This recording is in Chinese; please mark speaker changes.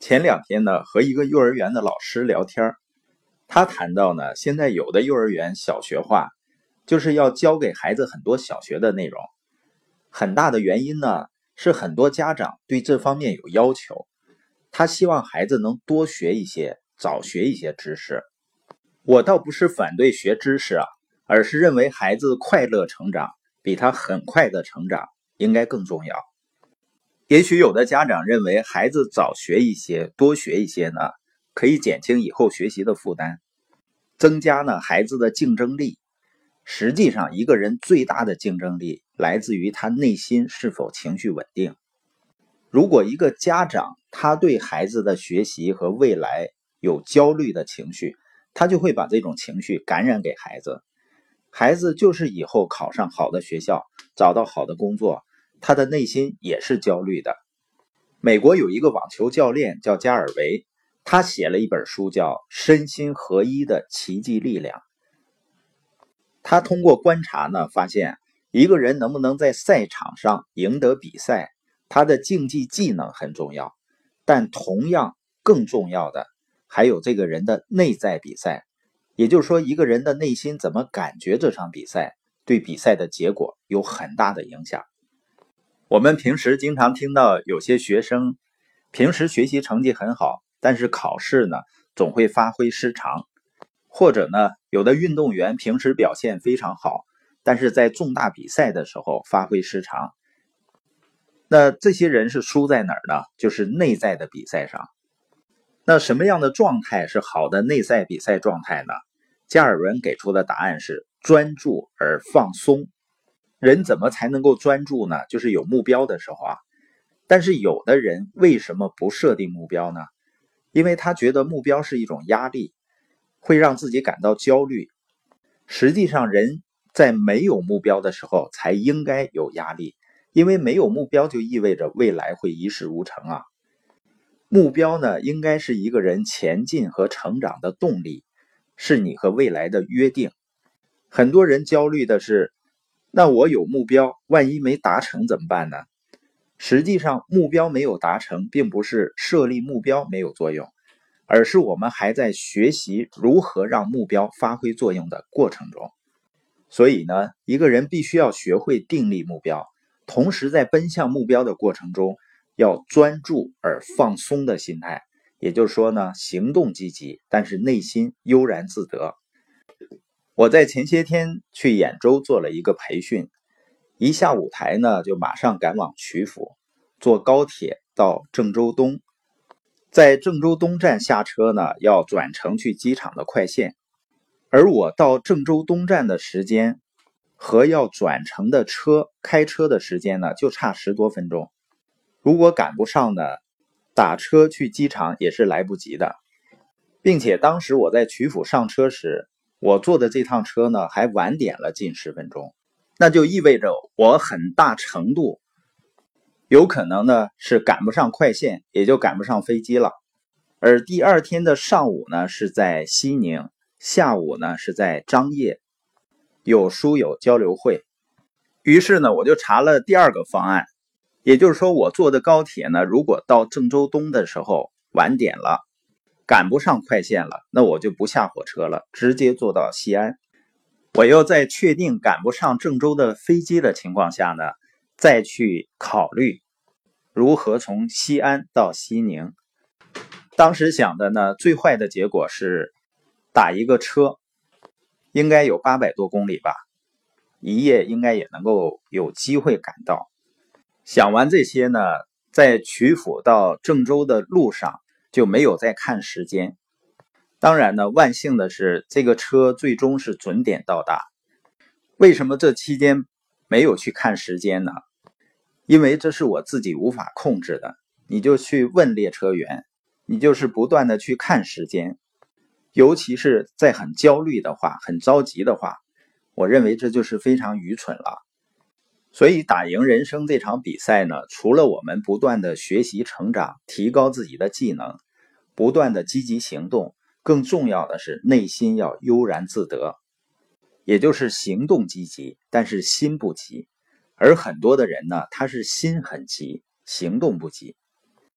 Speaker 1: 前两天呢，和一个幼儿园的老师聊天他谈到呢，现在有的幼儿园小学化，就是要教给孩子很多小学的内容。很大的原因呢，是很多家长对这方面有要求，他希望孩子能多学一些，早学一些知识。我倒不是反对学知识啊，而是认为孩子快乐成长比他很快的成长应该更重要。也许有的家长认为孩子早学一些、多学一些呢，可以减轻以后学习的负担，增加呢孩子的竞争力。实际上，一个人最大的竞争力来自于他内心是否情绪稳定。如果一个家长他对孩子的学习和未来有焦虑的情绪，他就会把这种情绪感染给孩子。孩子就是以后考上好的学校，找到好的工作。他的内心也是焦虑的。美国有一个网球教练叫加尔维，他写了一本书叫《身心合一的奇迹力量》。他通过观察呢，发现一个人能不能在赛场上赢得比赛，他的竞技技能很重要，但同样更重要的还有这个人的内在比赛。也就是说，一个人的内心怎么感觉这场比赛，对比赛的结果有很大的影响。我们平时经常听到有些学生，平时学习成绩很好，但是考试呢总会发挥失常，或者呢有的运动员平时表现非常好，但是在重大比赛的时候发挥失常。那这些人是输在哪儿呢？就是内在的比赛上。那什么样的状态是好的内在比赛状态呢？加尔文给出的答案是专注而放松。人怎么才能够专注呢？就是有目标的时候啊。但是有的人为什么不设定目标呢？因为他觉得目标是一种压力，会让自己感到焦虑。实际上，人在没有目标的时候才应该有压力，因为没有目标就意味着未来会一事无成啊。目标呢，应该是一个人前进和成长的动力，是你和未来的约定。很多人焦虑的是。那我有目标，万一没达成怎么办呢？实际上，目标没有达成，并不是设立目标没有作用，而是我们还在学习如何让目标发挥作用的过程中。所以呢，一个人必须要学会订立目标，同时在奔向目标的过程中，要专注而放松的心态。也就是说呢，行动积极，但是内心悠然自得。我在前些天去兖州做了一个培训，一下舞台呢，就马上赶往曲阜，坐高铁到郑州东，在郑州东站下车呢，要转乘去机场的快线，而我到郑州东站的时间和要转乘的车开车的时间呢，就差十多分钟，如果赶不上呢，打车去机场也是来不及的，并且当时我在曲阜上车时。我坐的这趟车呢，还晚点了近十分钟，那就意味着我很大程度有可能呢是赶不上快线，也就赶不上飞机了。而第二天的上午呢是在西宁，下午呢是在张掖，有书友交流会。于是呢，我就查了第二个方案，也就是说，我坐的高铁呢，如果到郑州东的时候晚点了。赶不上快线了，那我就不下火车了，直接坐到西安。我又在确定赶不上郑州的飞机的情况下呢，再去考虑如何从西安到西宁。当时想的呢，最坏的结果是打一个车，应该有八百多公里吧，一夜应该也能够有机会赶到。想完这些呢，在曲阜到郑州的路上。就没有再看时间。当然呢，万幸的是，这个车最终是准点到达。为什么这期间没有去看时间呢？因为这是我自己无法控制的。你就去问列车员，你就是不断的去看时间，尤其是在很焦虑的话、很着急的话，我认为这就是非常愚蠢了。所以，打赢人生这场比赛呢，除了我们不断的学习、成长、提高自己的技能，不断的积极行动，更重要的是内心要悠然自得，也就是行动积极，但是心不急。而很多的人呢，他是心很急，行动不急。